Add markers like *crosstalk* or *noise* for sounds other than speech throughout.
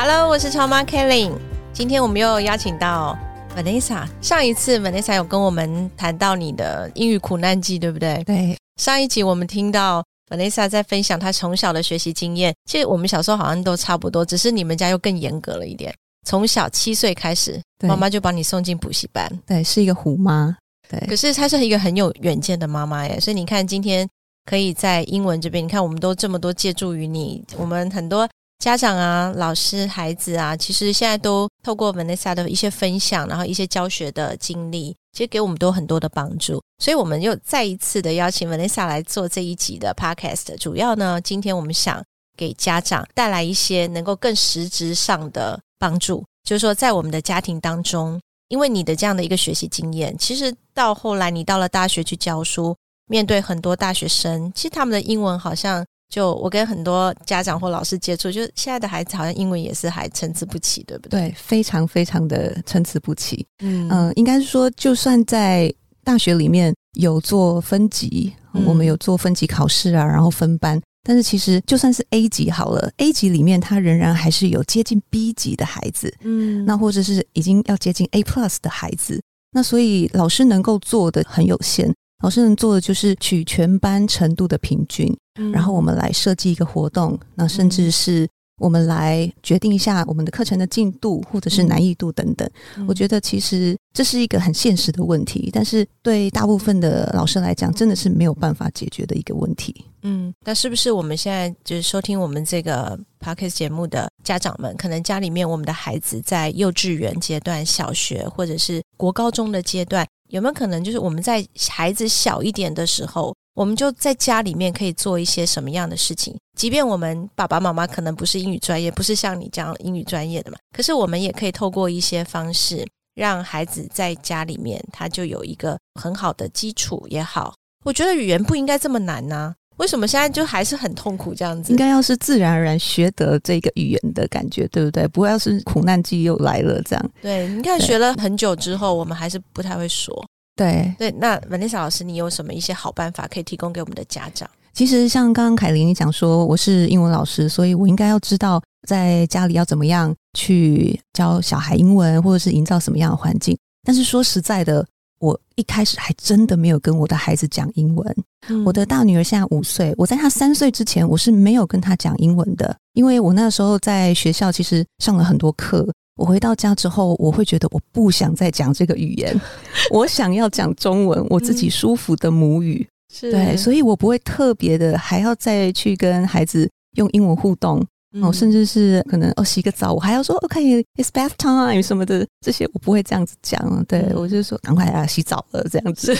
Hello，我是超妈 Kelly。今天我们又邀请到 Vanessa。上一次 Vanessa 有跟我们谈到你的英语苦难记，对不对？对，上一集我们听到 Vanessa 在分享她从小的学习经验。其实我们小时候好像都差不多，只是你们家又更严格了一点。从小七岁开始，对妈妈就把你送进补习班。对，是一个虎妈。对，可是她是一个很有远见的妈妈耶，所以你看今天可以在英文这边，你看我们都这么多借助于你，我们很多家长啊、老师、孩子啊，其实现在都透过 Vanessa 的一些分享，然后一些教学的经历，其实给我们都很多的帮助。所以我们又再一次的邀请 Vanessa 来做这一集的 Podcast。主要呢，今天我们想给家长带来一些能够更实质上的帮助，就是说在我们的家庭当中。因为你的这样的一个学习经验，其实到后来你到了大学去教书，面对很多大学生，其实他们的英文好像就我跟很多家长或老师接触，就是现在的孩子好像英文也是还参差不齐，对不对？对，非常非常的参差不齐。嗯嗯、应该是说，就算在大学里面有做分级，嗯我们有做分级考试啊，然后分班。但是其实就算是 A 级好了，A 级里面它仍然还是有接近 B 级的孩子，嗯那或者是已经要接近 A plus 的孩子。那所以老师能够做的很有限，老师能做的就是取全班程度的平均，嗯然后我们来设计一个活动，那甚至是我们来决定一下我们的课程的进度或者是难易度等等。我觉得其实这是一个很现实的问题，但是对大部分的老师来讲，真的是没有办法解决的一个问题。嗯，那是不是我们现在就是收听我们这个 podcast 节目的家长们，可能家里面我们的孩子在幼稚园阶段、小学或者是国高中的阶段，有没有可能就是我们在孩子小一点的时候，我们就在家里面可以做一些什么样的事情？即便我们爸爸妈妈可能不是英语专业，不是像你这样英语专业的嘛，可是我们也可以透过一些方式，让孩子在家里面他就有一个很好的基础也好。我觉得语言不应该这么难呐、为什么现在就还是很痛苦这样子？应该要是自然而然学得这个语言的感觉，对不对？不会要是苦难季又来了这样。对，你看对学了很久之后，我们还是不太会说。对，对，那 Vanessa 老师，你有什么一些好办法可以提供给我们的家长？其实像刚刚凯琳你讲说，我是英文老师，所以我应该要知道在家里要怎么样去教小孩英文，或者是营造什么样的环境。但是说实在的，我一开始还真的没有跟我的孩子讲英文。我的大女儿现在五岁，我在她三岁之前，我是没有跟她讲英文的，因为我那时候在学校其实上了很多课。我回到家之后，我会觉得我不想再讲这个语言，*laughs* 我想要讲中文，我自己舒服的母语。是对，所以我不会特别的还要再去跟孩子用英文互动、哦，甚至是可能哦洗个澡，我还要说 OK，it's、bath time 什么的，这些我不会这样子讲。对、嗯我就说赶快啊洗澡了这样子。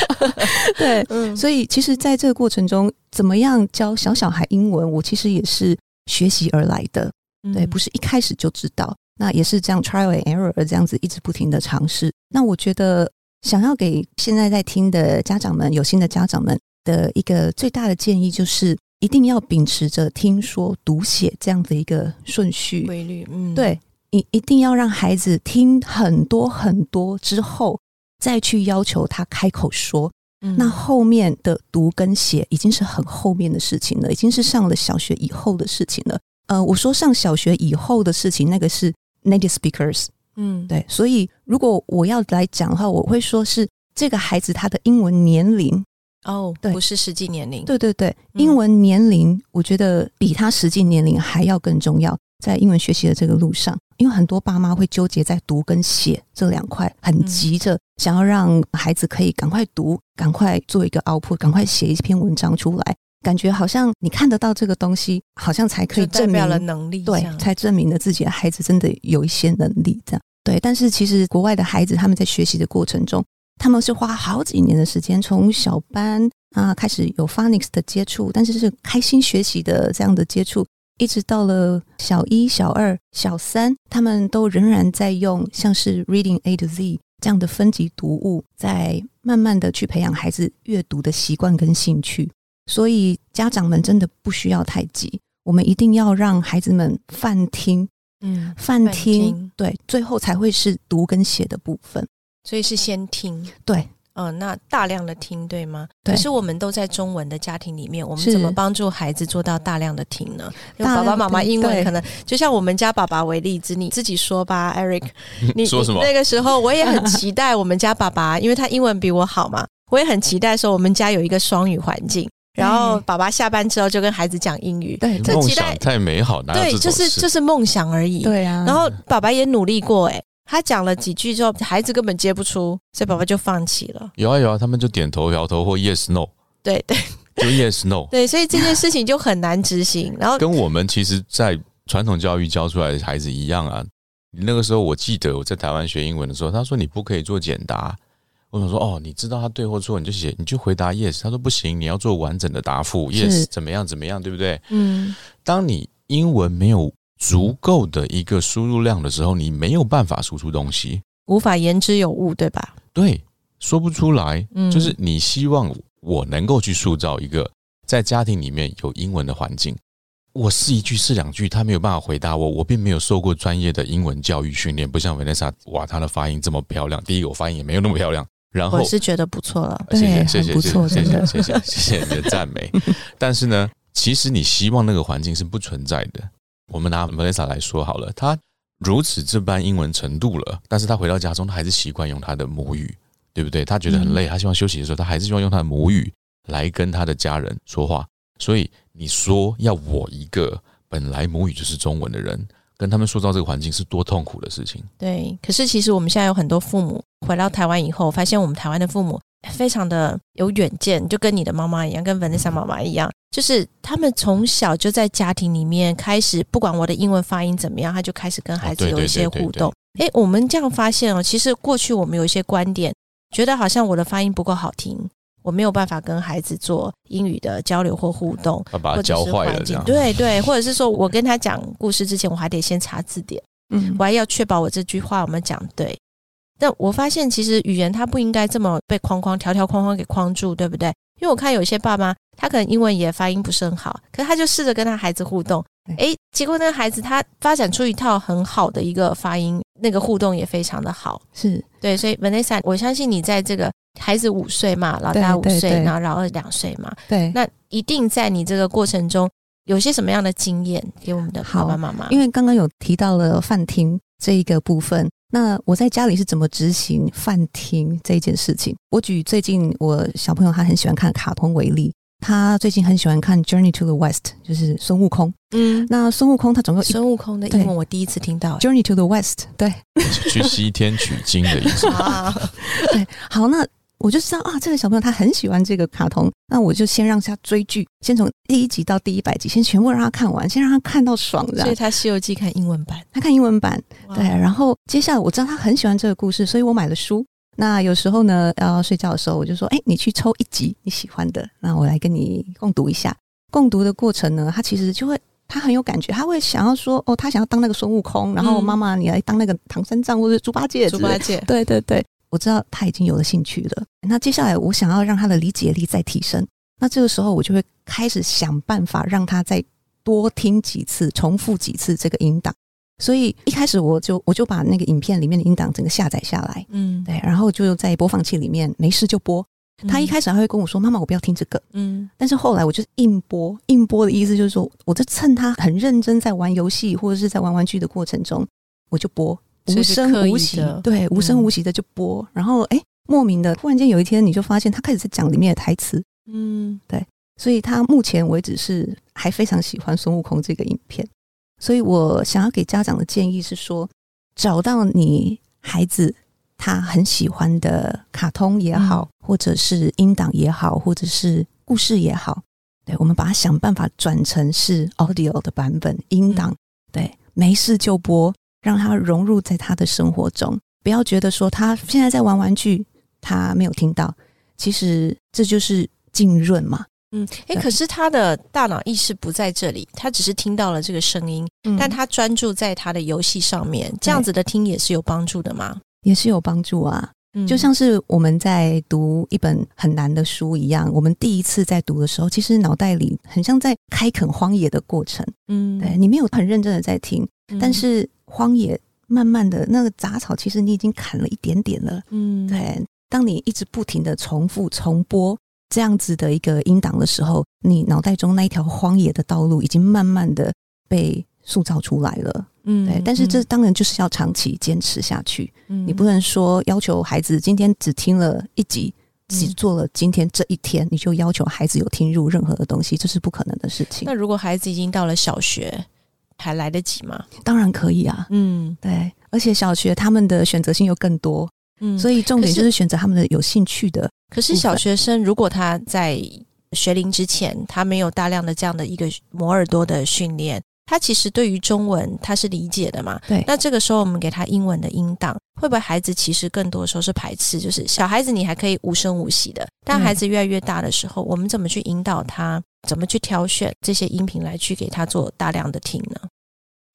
*laughs* 对，嗯所以其实在这个过程中，怎么样教小小孩英文，我其实也是学习而来的。对，不是是一开始就知道，那也是这样 trial and error 这样子一直不停的尝试。那我觉得想要给现在在听的家长们、有心的家长们的一个最大的建议，就是一定要秉持着听说读写这样的一个顺序。规律，嗯，对你一定要让孩子听很多很多之后，再去要求他开口说。嗯那后面的读跟写已经是很后面的事情了，已经是上了小学以后的事情了。呃，我说上小学以后的事情，那个是 native speakers。嗯，对，所以如果我要来讲的话，我会说是这个孩子他的英文年龄。哦，对。不是实际年龄，对对对，嗯。英文年龄，我觉得比他实际年龄还要更重要。在英文学习的这个路上，因为很多爸妈会纠结在读跟写这两块，很嗯。急着想要让孩子可以赶快读，赶快做一个 output，赶快写一篇文章出来，感觉好像你看得到这个东西，好像才可以证明了，能力，对，才证明了自己的孩子真的有一些能力，这样。对。但是其实国外的孩子他们在学习的过程中，他们是花好几年的时间，从小班啊开始有 phonics 的接触，但是是开心学习的这样的接触，一直到了小一、小二、小三，他们都仍然在用像是 Reading A to Z 这样的分级读物，在慢慢的去培养孩子阅读的习惯跟兴趣。所以家长们真的不需要太急，我们一定要让孩子们泛听，嗯，泛听，对，最后才会是读跟写的部分。所以是先听，对，嗯、那大量的听，对吗？对。可是我们都在中文的家庭里面，我们怎么帮助孩子做到大量的听呢？因为爸爸妈妈英文可能就像我们家爸爸为例子，你自己说吧，Eric，*laughs* 你说什么？那个时候我也很期待我们家爸爸，因为他英文比我好嘛，我也很期待说我们家有一个双语环境。然后爸爸下班之后就跟孩子讲英语，对梦这期待想太美好，哪有对，就是就是梦想而已。对啊，然后爸爸也努力过，哎，他讲了几句之后，孩子根本接不出，所以爸爸就放弃了。有啊有啊，他们就点头摇头或 yes no，对对就 yes no。*laughs* 对，所以这件事情就很难执行。然后跟我们其实，在传统教育教出来的孩子一样啊。那个时候，我记得我在台湾学英文的时候，他说你不可以做简答。我想说，哦，你知道他对或错，你就写，你就回答 yes。他说不行，你要做完整的答复，yes 怎么样怎么样，对不对？嗯，当你英文没有足够的一个输入量的时候，你没有办法输出东西，无法言之有物，对吧？对，说不出来。嗯就是你希望我能够去塑造一个在家庭里面有英文的环境。我是一句是两句，他没有办法回答我。我并没有受过专业的英文教育训练，不像 Vanessa，哇，她的发音这么漂亮。第一个，我发音也没有那么漂亮。然后我是觉得不错了。谢谢对谢谢不错谢谢谢谢谢谢你的赞美。但是呢，其实你希望那个环境是不存在的。我们拿 Melissa 来说好了，她如此这般英文程度了，但是她回到家中，她还是习惯用她的母语，对不对？她觉得很累，她希望休息的时候，她还是希望用她的母语来跟她的家人说话。所以你说要我一个本来母语就是中文的人，跟他们塑造这个环境是多痛苦的事情。对，可是其实我们现在有很多父母回到台湾以后，发现我们台湾的父母非常的有远见，就跟你的妈妈一样，跟 Vanessa 妈妈一样，就是他们从小就在家庭里面开始，不管我的英文发音怎么样，他就开始跟孩子有一些互动。诶，我们这样发现哦，其实过去我们有一些观点，觉得好像我的发音不够好听，我没有办法跟孩子做英语的交流或互动。或者他教是环境坏了这样。对对，或者是说我跟他讲故事之前，我还得先查字典，嗯我还要确保我这句话有没有讲对。但我发现，其实语言它不应该这么被框框、条条框框给框住，对不对？因为我看有些爸妈，他可能英文也发音不是很好，可是他就试着跟他孩子互动，诶，结果那个孩子他发展出一套很好的一个发音，那个互动也非常的好。是对，所以 Vanessa，我相信你在这个孩子五岁嘛，老大五岁，对对对然后老二两岁嘛，对，那一定在你这个过程中有些什么样的经验给我们的爸爸妈妈？因为刚刚有提到了饭厅这一个部分，那我在家里是怎么执行饭厅这一件事情？我举最近我小朋友他很喜欢看卡通为例，他最近很喜欢看《Journey to the West》，就是孙悟空。嗯，那孙悟空他总共孙悟空的英文我第一次听到。Journey to the West，对 *laughs* 去西天取经的意思。*laughs* 啊，对，好，那我就知道啊，这个小朋友他很喜欢这个卡通，那我就先让他追剧，先从第一集到第一百集，先全部让他看完，先让他看到爽，这样。所以他《西游记》看英文版，他看英文版，对，然后接下来我知道他很喜欢这个故事，所以我买了书。那有时候呢，要睡觉的时候，我就说：“哎，你去抽一集你喜欢的，那我来跟你共读一下。”共读的过程呢，他其实就会他很有感觉，他会想要说：“哦，他想要当那个孙悟空，然后嗯妈妈你来当那个唐三藏或者猪八戒。猪八戒，对对对，我知道他已经有了兴趣了。那接下来我想要让他的理解力再提升，那这个时候我就会开始想办法让他再多听几次、重复几次这个音档。所以一开始我就我就把那个影片里面的音档整个下载下来，嗯，对，然后就在播放器里面没事就播。他一开始还会跟我说：“妈妈，我不要听这个。”嗯，但是后来我就是硬播，硬播的意思就是说，我在趁他很认真在玩游戏或者是在玩玩具的过程中，我就播，无声无息，对，无声嗯无息的就播。然后哎，莫名的，突然间有一天你就发现他开始在讲里面的台词，嗯，对所以他目前为止是还非常喜欢孙悟空这个影片。所以我想要给家长的建议是说，找到你孩子他很喜欢的卡通也好，或者是音档也好，或者是故事也好，对我们把它想办法转成是 audio 的版本音档，对，没事就播，让他融入在他的生活中，不要觉得说他现在在玩玩具，他没有听到，其实这就是浸润嘛。嗯，哎，可是他的大脑意识不在这里，他只是听到了这个声音，但他专注在他的游戏上面，这样子的听也是有帮助的吗？也是有帮助啊。就像是我们在读一本很难的书一样，我们第一次在读的时候，其实脑袋里很像在开垦荒野的过程。嗯，对你没有很认真的在听，但是荒野慢慢的那个杂草，其实你已经砍了一点点了。嗯，对，当你一直不停的重复重播这样子的一个音档的时候，你脑袋中那一条荒野的道路已经慢慢的被塑造出来了。嗯，对，但是这当然就是要长期坚持下去。嗯，你不能说要求孩子今天只听了一集，只做了今天这一天，你就要求孩子有听入任何的东西，这是不可能的事情。那如果孩子已经到了小学，还来得及吗？当然可以啊。嗯，对，而且小学他们的选择性又更多。嗯，所以重点就是选择他们的有兴趣的。可是小学生如果他在学龄之前，他没有大量的这样的一个磨耳朵的训练。他其实对于中文他是理解的嘛？对。那这个时候我们给他英文的音档，会不会孩子其实更多的时候是排斥？就是小孩子你还可以无声无息的，但孩子越来越大的时候，我们怎么去引导他？怎么去挑选这些音频来去给他做大量的听呢？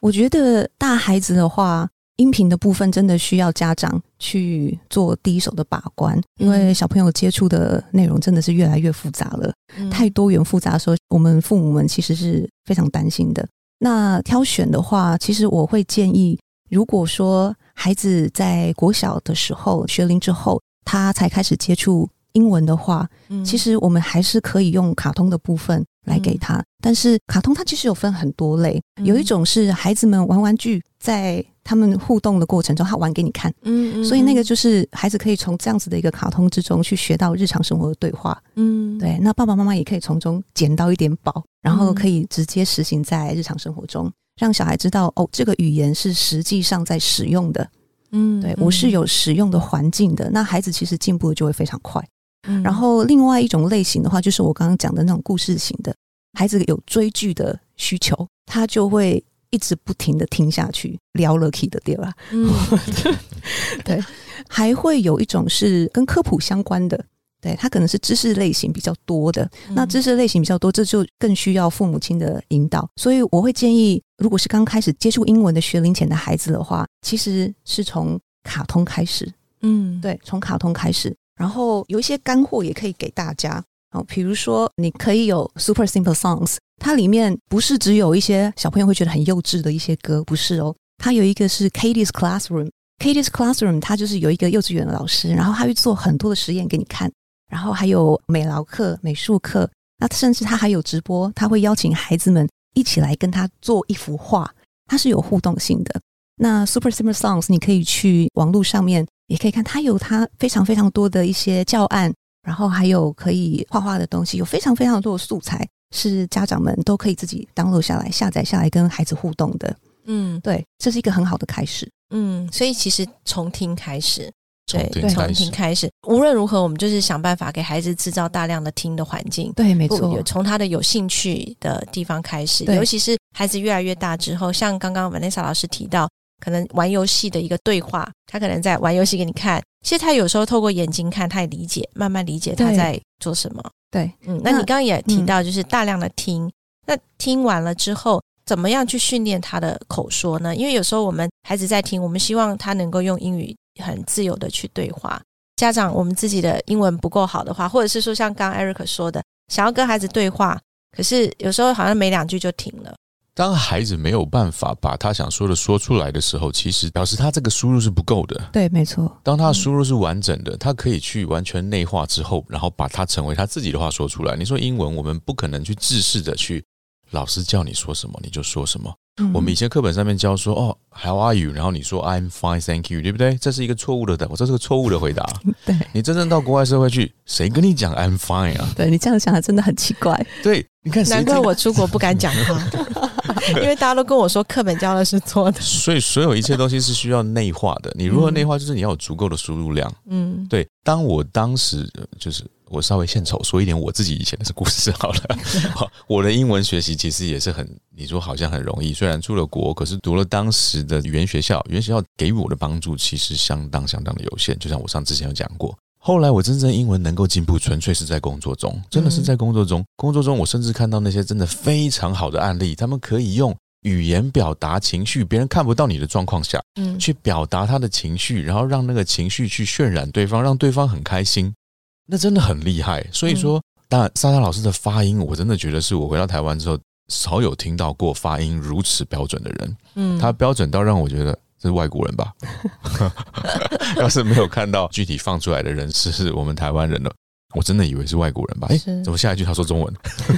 我觉得大孩子的话，音频的部分真的需要家长去做第一手的把关，因为小朋友接触的内容真的是越来越复杂了，太多元复杂的时候，我们父母们其实是非常担心的。那挑选的话，其实我会建议，如果说孩子在国小的时候学龄之后，他才开始接触英文的话，其实我们还是可以用卡通的部分来给他。但是卡通它其实有分很多类，有一种是孩子们玩玩具在。他们互动的过程中，他玩给你看，嗯，所以那个就是孩子可以从这样子的一个卡通之中去学到日常生活的对话，嗯，对。那爸爸妈妈也可以从中捡到一点宝，然后可以直接实行在日常生活中，让小孩知道哦，这个语言是实际上在使用的，嗯，对我是有使用的环境的。那孩子其实进步就会非常快。然后另外一种类型的话，就是我刚刚讲的那种故事型的，孩子有追剧的需求，他就会。一直不停的听下去，聊了 key 的对吧？嗯，*laughs* 对，还会有一种是跟科普相关的，对，他可能是知识类型比较多的。那知识类型比较多，这就更需要父母亲的引导。所以我会建议，如果是刚开始接触英文的学龄前的孩子的话，其实是从卡通开始。嗯，对，从卡通开始，然后有一些干货也可以给大家。哦，比如说你可以有 Super Simple Songs。它里面不是只有一些小朋友会觉得很幼稚的一些歌，不是哦。它有一个是 Katie's Classroom，Katie's Classroom，它就是有一个幼稚园的老师，然后他会做很多的实验给你看，然后还有美劳课、美术课，那甚至他还有直播，他会邀请孩子们一起来跟他做一幅画，它是有互动性的。那 Super Simple Songs，你可以去网络上面也可以看，它有它非常非常多的一些教案，然后还有可以画画的东西，有非常非常多的素材。是家长们都可以自己 download 下来、下载下来跟孩子互动的。嗯，对，这是一个很好的开始。嗯，所以其实从听开始，对，从听开始，无论如何，我们就是想办法给孩子制造大量的听的环境。对，没错，从他的有兴趣的地方开始，尤其是孩子越来越大之后，像刚刚 Vanessa 老师提到，可能玩游戏的一个对话，他可能在玩游戏给你看。其实他有时候透过眼睛看，他也理解，慢慢理解他在做什么。对，嗯，那你刚刚也提到，就是大量的听，那听完了之后，怎么样去训练他的口说呢？因为有时候我们孩子在听，我们希望他能够用英语很自由的去对话。家长，我们自己的英文不够好的话，或者是说像刚刚 Eric 说的，想要跟孩子对话，可是有时候好像没两句就停了。当孩子没有办法把他想说的说出来的时候，其实表示他这个输入是不够的。对，没错。当他的输入是完整的，他可以去完全内化之后，然后把它成为他自己的话说出来。你说英文，我们不可能去自视的去，老师叫你说什么你就说什么。我们以前课本上面教说哦，How are you？然后你说 I'm fine, thank you，对不对？这是一个错误的，我这是个错误的回答。*laughs* 对你真正到国外社会去，谁跟你讲 I'm fine 啊？对你这样想真的很奇怪。对，你看，难怪我出国不敢讲话，*laughs* *laughs* 因为大家都跟我说课本教的是错的。*laughs* 所以所有一切东西是需要内化的。你如何内化？就是你要有足够的输入量。嗯，对。当我当时就是。我稍微献丑说一点我自己以前的故事好了。*laughs* 我的英文学习其实也是很，你说好像很容易，虽然出了国，可是读了当时的语言学校，语言学校给予我的帮助其实相当相当的有限。就像我上之前有讲过，后来我真正英文能够进步，纯粹是在工作中，真的是在工作中。工作中，我甚至看到那些真的非常好的案例，他们可以用语言表达情绪，别人看不到你的状况下，嗯去表达他的情绪，然后让那个情绪去渲染对方，让对方很开心，那真的很厉害。所以说，当然莎莎老师的发音，我真的觉得是我回到台湾之后少有听到过发音如此标准的人。嗯他标准到让我觉得这是外国人吧？*laughs* 要是没有看到具体放出来的人是是我们台湾人了，我真的以为是外国人吧？诶，是怎么下一句他说中文？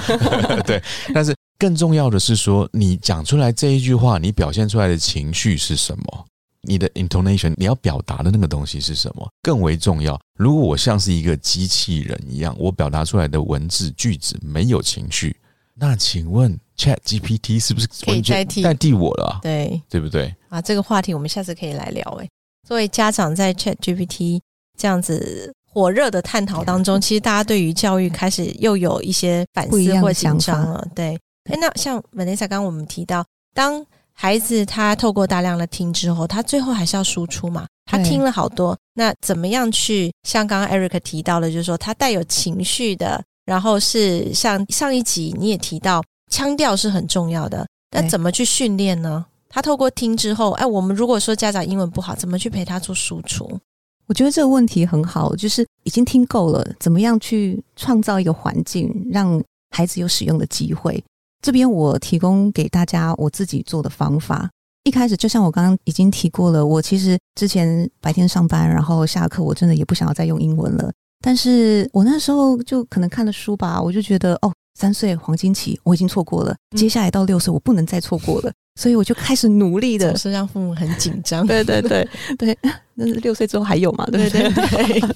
*laughs* 对，但是更重要的是说，你讲出来这一句话，你表现出来的情绪是什么？你的 intonation，你要表达的那个东西是什么？更为重要。如果我像是一个机器人一样，我表达出来的文字句子没有情绪，那请问 Chat GPT 是不是可以完全代替代替我了啊？对对不对？啊，这个话题我们下次可以来聊。诶，作为家长在 Chat GPT 这样子火热的探讨当中，其实大家对于教育开始又有一些反思或紧张了。对，哎，那像 Vanessa 刚刚我们提到，当孩子他透过大量的听之后，他最后还是要输出嘛？他对听了好多，那怎么样去像刚刚 Eric 提到的，就是说他带有情绪的，然后是像上一集你也提到，腔调是很重要的。那怎么去训练呢？他透过听之后，哎，我们如果说家长英文不好，怎么去陪他做输出？我觉得这个问题很好，就是已经听够了，怎么样去创造一个环境，让孩子有使用的机会。这边我提供给大家我自己做的方法。一开始就像我刚刚已经提过了，我其实之前白天上班，然后下课我真的也不想要再用英文了。但是我那时候就可能看了书吧，我就觉得哦，三岁黄金期我已经错过了，嗯接下来到六岁我不能再错过了，所以我就开始努力的总是让父母很紧张。对对对对，*laughs* 那六岁之后还有嘛？对对不对对对，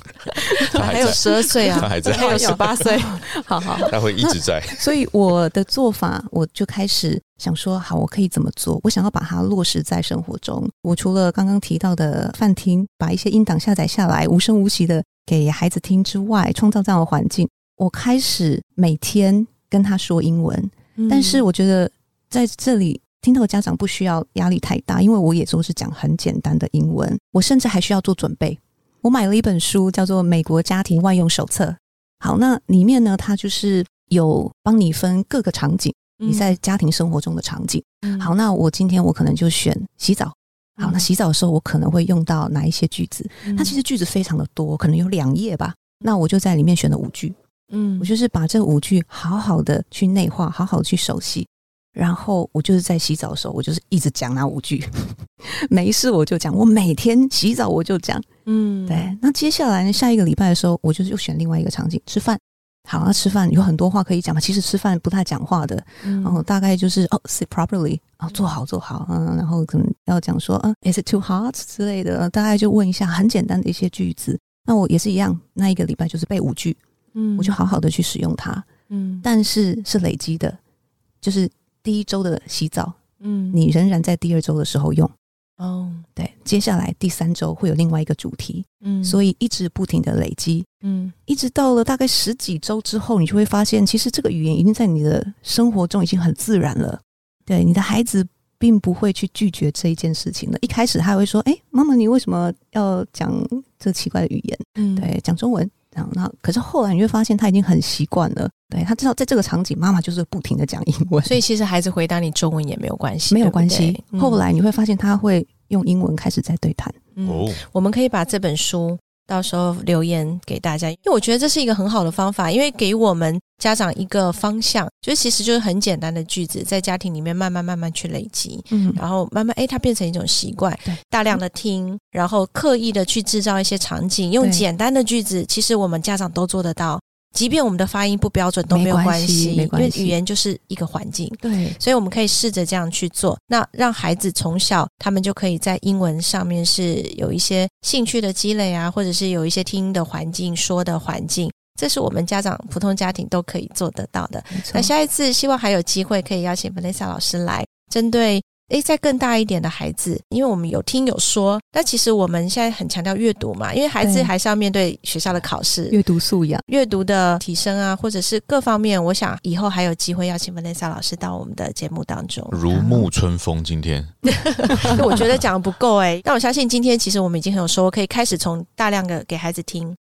他还，还有十二岁啊，他还在还有十八岁。好 *laughs* 好，他会一直在。所以我的做法，我就开始想说，好，我可以怎么做？我想要把它落实在生活中。我除了刚刚提到的饭厅，把一些音档下载下来，无声无息的给孩子听之外，创造这样的环境，我开始每天跟他说英文。嗯但是我觉得在这里听到的家长不需要压力太大，因为我也都是讲很简单的英文，我甚至还需要做准备。我买了一本书，叫做《美国家庭万用手册》。好，那里面呢，它就是有帮你分各个场景，你在家庭生活中的场景。嗯好，那我今天我可能就选洗澡。好，嗯那洗澡的时候我可能会用到哪一些句子？嗯它其实句子非常的多，可能有两页吧。那我就在里面选了五句。嗯我就是把这五句好好的去内化，好好的去熟悉，然后我就是在洗澡的时候，我就是一直讲那五句，*laughs* 没事我就讲，我每天洗澡我就讲。嗯对，那接下来呢，下一个礼拜的时候，我就是又选另外一个场景，吃饭。好，那吃饭有很多话可以讲嘛。其实吃饭不太讲话的，嗯然后大概就是哦，sit properly，哦，坐好坐好，嗯，然后可能要讲说，嗯，is it too hot 之类的，大概就问一下很简单的一些句子。那我也是一样，那一个礼拜就是背五句，嗯我就好好的去使用它。嗯但是是累积的，就是第一周的洗澡，嗯你仍然在第二周的时候用。哦对，接下来第三周会有另外一个主题，嗯所以一直不停的累积，嗯一直到了大概十几周之后，你就会发现，其实这个语言已经在你的生活中已经很自然了。对，你的孩子并不会去拒绝这一件事情了。一开始他会说：“哎，妈妈，你为什么要讲这奇怪的语言？嗯对，讲中文。”然后，那可是后来你会发现，他已经很习惯了。对他知道，在这个场景，妈妈就是不停的讲英文，所以其实孩子回答你中文也没有关系，没有关系。后来你会发现，他会用英文开始在对谈。嗯哦，我们可以把这本书到时候留言给大家，因为我觉得这是一个很好的方法，因为给我们家长一个方向，就其实就是很简单的句子，在家庭里面慢慢慢慢去累积。嗯，然后慢慢，哎，它变成一种习惯对，大量的听，然后刻意的去制造一些场景，用简单的句子，其实我们家长都做得到，即便我们的发音不标准都没有没关关系系，因没关系为语言就是一个环境。对，所以我们可以试着这样去做，那让孩子从小他们就可以在英文上面是有一些兴趣的积累啊，或者是有一些听的环境、说的环境，这是我们家长普通家庭都可以做得到的。那下一次希望还有机会可以邀请 Vanessa 老师来，针对诶再更大一点的孩子，因为我们有听有说，但其实我们现在很强调阅读嘛，因为孩子对还是要面对学校的考试，阅读素养。阅读的提升啊，或者是各方面，我想以后还有机会邀请 Vanessa 老师到我们的节目当中。如沐春风。今天 *laughs* 我觉得讲得不够哎、但我相信今天其实我们已经很有收获，可以开始从大量的给孩子听，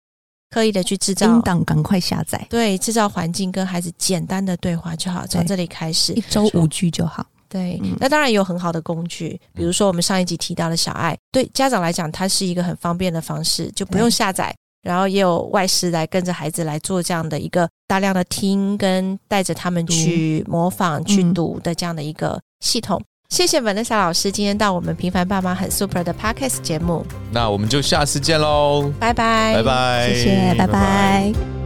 刻意的去制造音档赶快下载，对，制造环境跟孩子简单的对话就好，从对这里开始一。周五句就好。对，嗯。那当然有很好的工具，比如说我们上一集提到的小爱，对家长来讲，它是一个很方便的方式，就不用下载，然后也有外师来跟着孩子来做这样的一个大量的听跟带着他们去模仿、去嗯读的这样的一个系统。谢谢 Vanessa 老师今天到我们平凡爸妈很 super 的 podcast 节目，那我们就下次见喽，拜拜，拜拜，谢谢，拜拜